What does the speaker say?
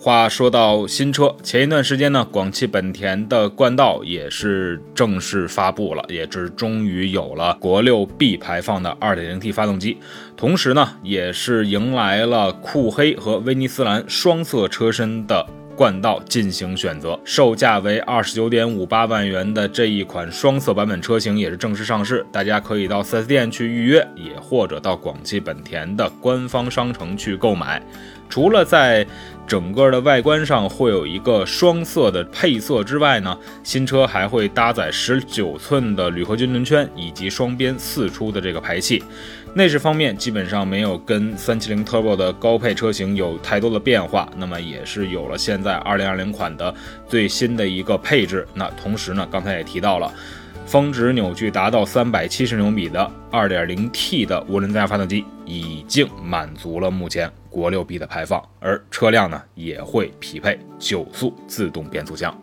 话说到新车，前一段时间呢，广汽本田的冠道也是正式发布了，也是终于有了国六 B 排放的 2.0T 发动机，同时呢，也是迎来了酷黑和威尼斯蓝双色车身的冠道进行选择，售价为二十九点五八万元的这一款双色版本车型也是正式上市，大家可以到 4S 店去预约，也或者到广汽本田的官方商城去购买。除了在整个的外观上会有一个双色的配色之外呢，新车还会搭载十九寸的铝合金轮圈以及双边四出的这个排气。内饰方面基本上没有跟三七零 Turbo 的高配车型有太多的变化，那么也是有了现在二零二零款的最新的一个配置。那同时呢，刚才也提到了。峰值扭矩达到三百七十牛米的二点零 T 的涡轮增压发动机，已经满足了目前国六 B 的排放，而车辆呢也会匹配九速自动变速箱。